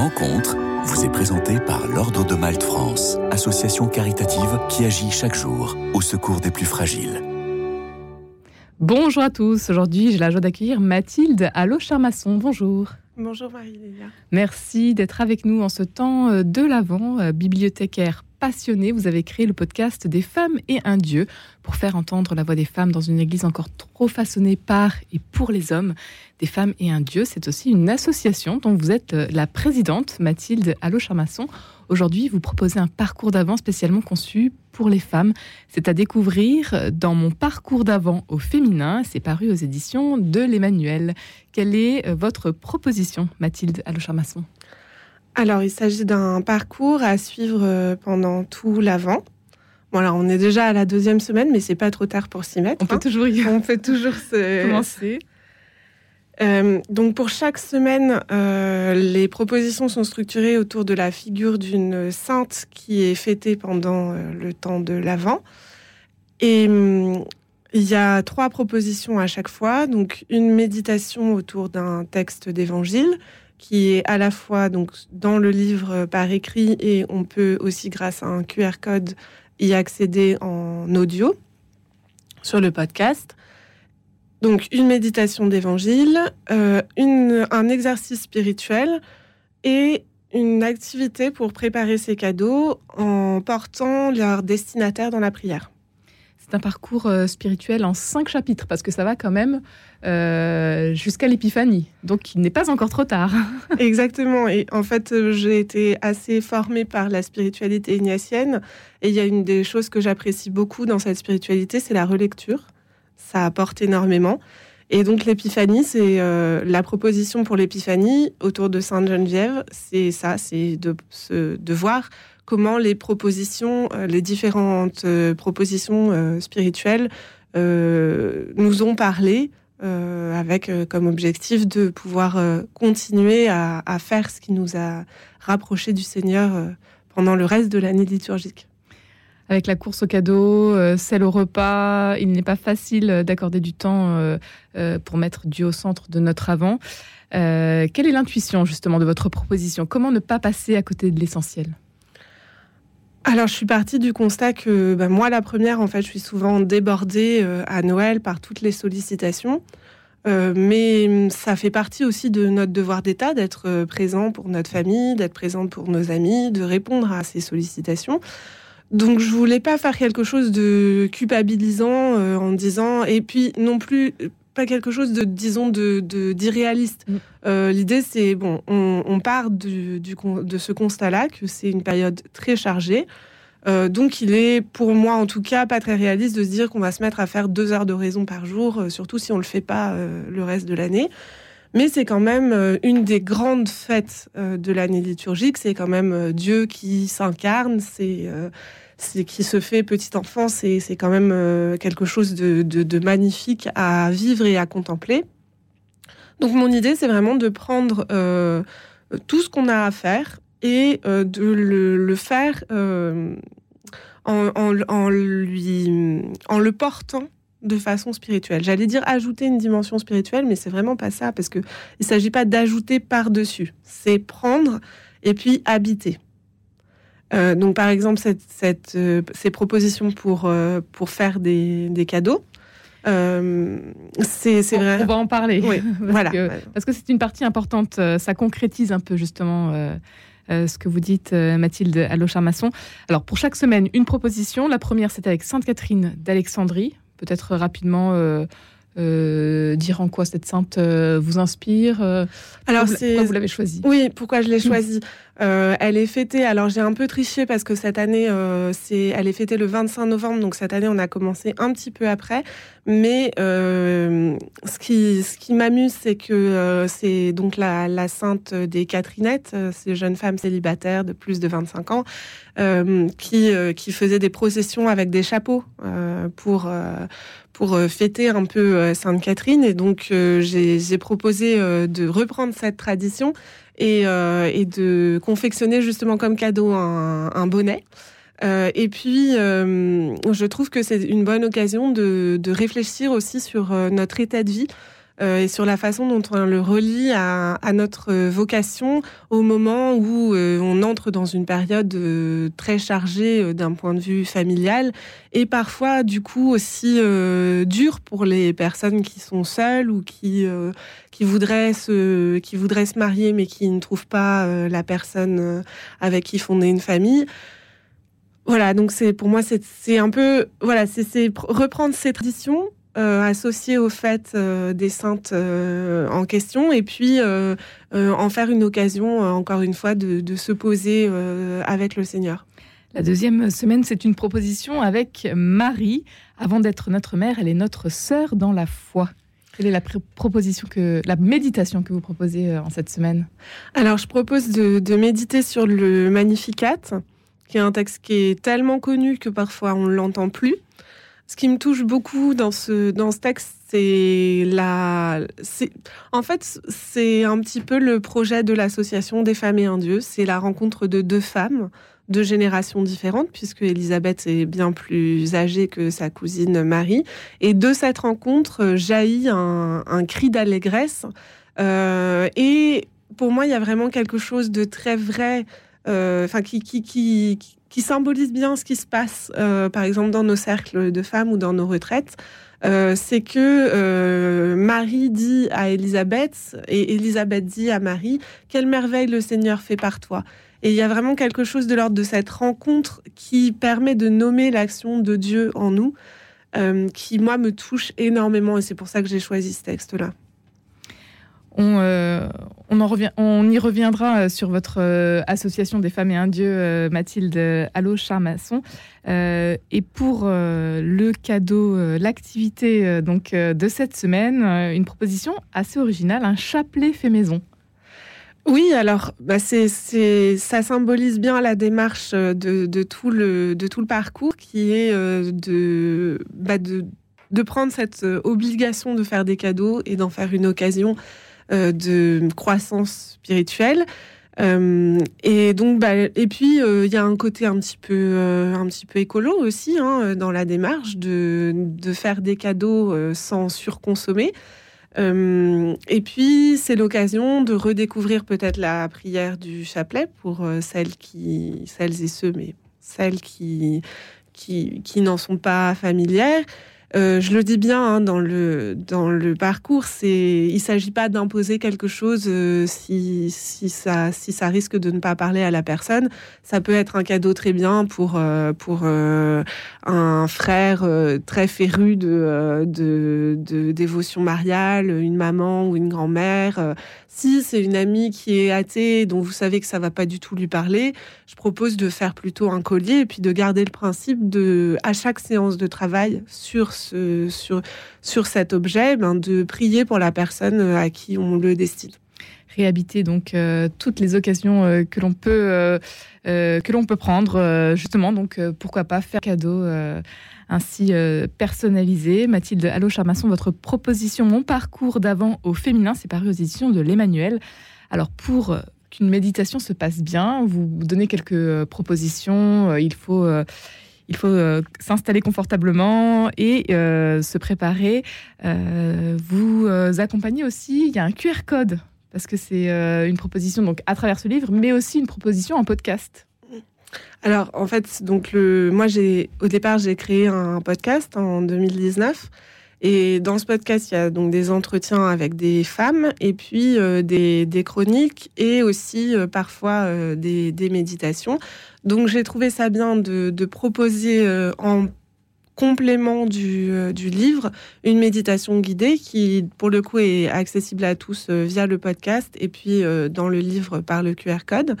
rencontre vous est présentée par l'Ordre de Malte France, association caritative qui agit chaque jour au secours des plus fragiles. Bonjour à tous. Aujourd'hui, j'ai la joie d'accueillir Mathilde Allo Charmasson. Bonjour. Bonjour Marie-Lélia. Merci d'être avec nous en ce temps de l'Avent, euh, bibliothécaire passionné, vous avez créé le podcast Des femmes et un Dieu pour faire entendre la voix des femmes dans une église encore trop façonnée par et pour les hommes. Des femmes et un Dieu, c'est aussi une association dont vous êtes euh, la présidente, Mathilde Allo-Charmasson. Aujourd'hui, vous proposez un parcours d'avant spécialement conçu pour les femmes. C'est à découvrir dans mon parcours d'avant au féminin. C'est paru aux éditions de l'Emmanuel. Quelle est euh, votre proposition, Mathilde Allo-Charmasson? Alors, il s'agit d'un parcours à suivre euh, pendant tout l'avant. Voilà, on est déjà à la deuxième semaine, mais c'est pas trop tard pour s'y mettre. On peut hein. toujours y On peut toujours se... commencer. Euh, donc pour chaque semaine, euh, les propositions sont structurées autour de la figure d'une sainte qui est fêtée pendant le temps de l'Avent. Et hum, il y a trois propositions à chaque fois. Donc une méditation autour d'un texte d'évangile, qui est à la fois donc dans le livre par écrit et on peut aussi grâce à un QR code y accéder en audio sur le podcast. Donc une méditation d'évangile, euh, un exercice spirituel et une activité pour préparer ses cadeaux en portant leur destinataire dans la prière un parcours euh, spirituel en cinq chapitres, parce que ça va quand même euh, jusqu'à l'épiphanie. Donc il n'est pas encore trop tard. Exactement. Et en fait, j'ai été assez formée par la spiritualité ignatienne. Et il y a une des choses que j'apprécie beaucoup dans cette spiritualité, c'est la relecture. Ça apporte énormément. Et donc l'épiphanie, c'est la proposition pour l'épiphanie autour de Sainte Geneviève. C'est ça, c'est de, de voir comment les propositions, euh, les différentes euh, propositions euh, spirituelles nous ont parlé avec comme objectif de pouvoir continuer à, faire ce qui nous a rapprochés du Seigneur pendant le reste de l'année liturgique. Avec la course au cadeau, celle au repas, il n'est pas facile d'accorder du temps pour mettre Dieu au centre de notre avant. quelle est l'intuition justement de votre proposition? Comment ne pas passer à côté de l'essentiel? Alors, je suis partie du constat que bah, moi, la première, en fait, je suis souvent débordée euh, à Noël par toutes les sollicitations. Euh, mais hum, ça fait partie aussi de notre devoir d'État d'être euh, présent pour notre famille, d'être présent pour nos amis, de répondre à ces sollicitations. Donc, je voulais pas faire quelque chose de culpabilisant en disant, et puis non plus pas quelque chose de, disons, de d'irréaliste. Mm. Euh, l'idée, c'est, bon, on, part du, de ce constat-là, que c'est une période très chargée. Euh, donc, il est, pour moi en tout cas, pas très réaliste de se dire qu'on va se mettre à faire deux heures de raison par jour, euh, surtout si on le fait pas le reste de l'année. Mais c'est quand même une des grandes fêtes de l'année liturgique. C'est quand même Dieu qui s'incarne. C'est qui se fait petit enfant, c'est quand même euh, quelque chose de, magnifique à vivre et à contempler. Donc mon idée, c'est vraiment de prendre euh, tout ce qu'on a à faire et euh, de le, faire en, lui, en le portant de façon spirituelle. J'allais dire ajouter une dimension spirituelle, mais c'est vraiment pas ça, parce qu'il ne s'agit pas d'ajouter par-dessus. C'est prendre et puis habiter. Euh, donc, par exemple, cette, euh, ces propositions pour, euh, pour faire des, des cadeaux, c'est vrai. On va en parler. Oui, parce voilà. Que, parce que c'est une partie importante. Ça concrétise un peu justement ce que vous dites, Mathilde Allo-Charmasson. Alors, pour chaque semaine, une proposition. La première, c'était avec Sainte-Catherine d'Alexandrie. Peut-être rapidement euh, dire en quoi cette sainte euh, vous inspire euh, Alors, pourquoi vous l'avez choisie? Oui, pourquoi je l'ai choisie? Elle est fêtée. Alors, j'ai un peu triché parce que cette année, c'est, elle est fêtée le 25 novembre. Donc, cette année, on a commencé un petit peu après. Mais ce qui, ce qui m'amuse, c'est que c'est donc la, sainte des Catherinettes, ces jeunes femmes célibataires de plus de 25 ans, qui, qui faisaient des processions avec des chapeaux pour pour euh, fêter un peu euh, Sainte Catherine. Et donc, euh, j'ai proposé de reprendre cette tradition et, de confectionner justement comme cadeau un, bonnet. et puis, je trouve que c'est une bonne occasion de, réfléchir aussi sur notre état de vie. Et sur la façon dont on le relie à, notre vocation au moment où on entre dans une période très chargée d'un point de vue familial et parfois du coup aussi dur pour les personnes qui sont seules ou qui qui voudraient se qui voudraient se marier mais qui ne trouvent pas la personne avec qui fonder une famille. Voilà, donc c'est pour moi c'est un peu voilà c'est reprendre ces traditions euh, associées au fait euh, des saintes euh, en question et puis en faire une occasion encore une fois de, se poser avec le Seigneur. La deuxième semaine, c'est une proposition avec Marie. Avant d'être notre mère, elle est notre sœur dans la foi. Quelle est la proposition que la méditation que vous proposez en cette semaine? Alors, je propose de, de méditer sur le Magnificat qui est un texte qui est tellement connu que parfois on ne l'entend plus. Ce qui me touche beaucoup dans ce, dans ce texte, c'est la. En fait, c'est un petit peu le projet de l'association des femmes et un Dieu. C'est la rencontre de deux femmes de générations différentes, puisque Elisabeth est bien plus âgée que sa cousine Marie. Et de cette rencontre jaillit un, cri d'allégresse. Euh, et pour moi, il y a vraiment quelque chose de très vrai euh, enfin qui, qui, qui, qui, symbolise bien ce qui se passe, euh, par exemple dans nos cercles de femmes ou dans nos retraites. Euh, c'est que Marie dit à Élisabeth et Élisabeth dit à Marie quelle merveille le Seigneur fait par toi. Et il y a vraiment quelque chose de l'ordre de cette rencontre qui permet de nommer l'action de Dieu en nous, qui moi me touche énormément et c'est pour ça que j'ai choisi ce texte-là. On, on, en revient, on y reviendra euh, sur votre euh, association des femmes et un dieu, euh, Mathilde Allo Charmasson. et pour le cadeau, l'activité donc de cette semaine, une proposition assez originale, un chapelet fait maison. Oui, alors bah c'est, ça symbolise bien la démarche de, tout, le, de tout le parcours qui est de, bah de, de prendre cette obligation de faire des cadeaux et d'en faire une occasion euh, de croissance spirituelle. Euh, et donc, bah, et puis euh, il y a un côté un petit peu, un petit peu écolo aussi hein, dans la démarche de, de, faire des cadeaux sans surconsommer. et puis c'est l'occasion de redécouvrir peut-être la prière du chapelet pour celles qui, celles et ceux, mais celles qui, qui, qui n'en sont pas familières. Euh, je le dis bien hein, dans le dans le parcours, il s'agit pas d'imposer quelque chose euh, si si ça si ça risque de ne pas parler à la personne. Ça peut être un cadeau très bien pour euh, pour un frère très féru de, de, dévotion mariale, une maman ou une grand-mère. Si c'est une amie qui est athée, dont vous savez que ça va pas du tout lui parler, je propose de faire plutôt un collier et puis de garder le principe de à chaque séance de travail sur sur, sur cet objet, ben, de prier pour la personne à qui on le destine. Réhabiter donc euh, toutes les occasions euh, que l'on peut euh, que l'on peut prendre justement. Donc pourquoi pas faire cadeau ainsi personnalisé. Mathilde Allo Charmasson votre proposition mon parcours d'avant au féminin c'est paru aux éditions de l'Emmanuel. Alors pour qu'une méditation se passe bien vous donnez quelques propositions il faut il faut euh, s'installer confortablement et euh, se préparer. Euh, vous accompagnez aussi, il y a un QR code, parce que c'est une proposition donc à travers ce livre, mais aussi une proposition en podcast. Alors, en fait, donc le, moi, j'ai, au départ, j'ai créé un podcast en 2019 et dans ce podcast, il y a donc des entretiens avec des femmes et puis euh, des, chroniques et aussi euh, parfois euh, des, méditations. Donc j'ai trouvé ça bien de, proposer en complément du, du, livre une méditation guidée qui, pour le coup, est accessible à tous via le podcast et puis dans le livre par le QR code.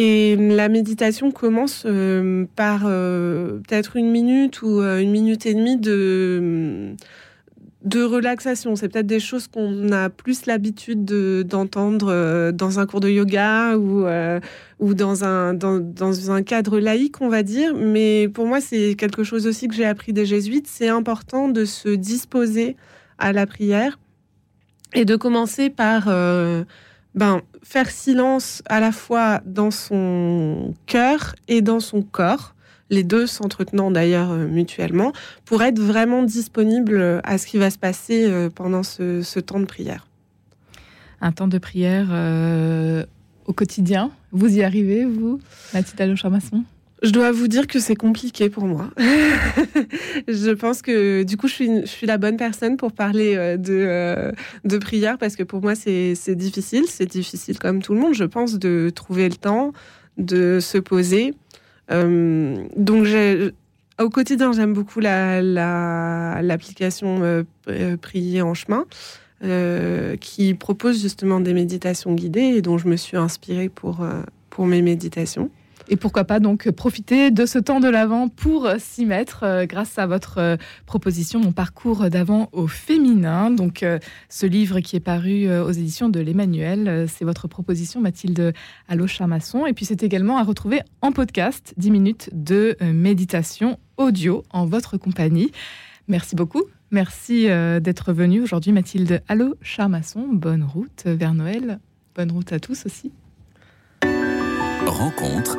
Et la méditation commence par peut-être une minute ou une minute et demie de relaxation. C'est peut-être des choses qu'on a plus l'habitude d'entendre euh, dans un cours de yoga ou, euh, ou dans, un, dans, un cadre laïque, on va dire. Mais pour moi, c'est quelque chose aussi que j'ai appris des jésuites. C'est important de se disposer à la prière et de commencer par euh, ben, faire silence à la fois dans son cœur et dans son corps. Les deux s'entretenant d'ailleurs mutuellement, pour être vraiment disponible à ce qui va se passer pendant ce, temps de prière. Un temps de prière au quotidien, vous y arrivez, vous, Mathilde Alocharmasson je dois vous dire que c'est compliqué pour moi. je pense que du coup, je suis, la bonne personne pour parler euh, de, euh, de prière parce que pour moi, c'est difficile. C'est difficile comme tout le monde, je pense, de trouver le temps, de se poser. Euh, donc, au quotidien, j'aime beaucoup l'application la, Prier en chemin. qui propose justement des méditations guidées et dont je me suis inspirée pour mes méditations. Et pourquoi pas donc profiter de ce temps de l'avant pour s'y mettre euh, grâce à votre euh, proposition Mon parcours d'avant au féminin. Donc euh, ce livre qui est paru aux éditions de l'Emmanuel, c'est votre proposition Mathilde Allo-Charmasson. Et puis c'est également à retrouver en podcast 10 minutes de méditation audio en votre compagnie. Merci beaucoup. Merci d'être venu aujourd'hui Mathilde Allo-Charmasson. Bonne route vers Noël. Bonne route à tous aussi. Rencontre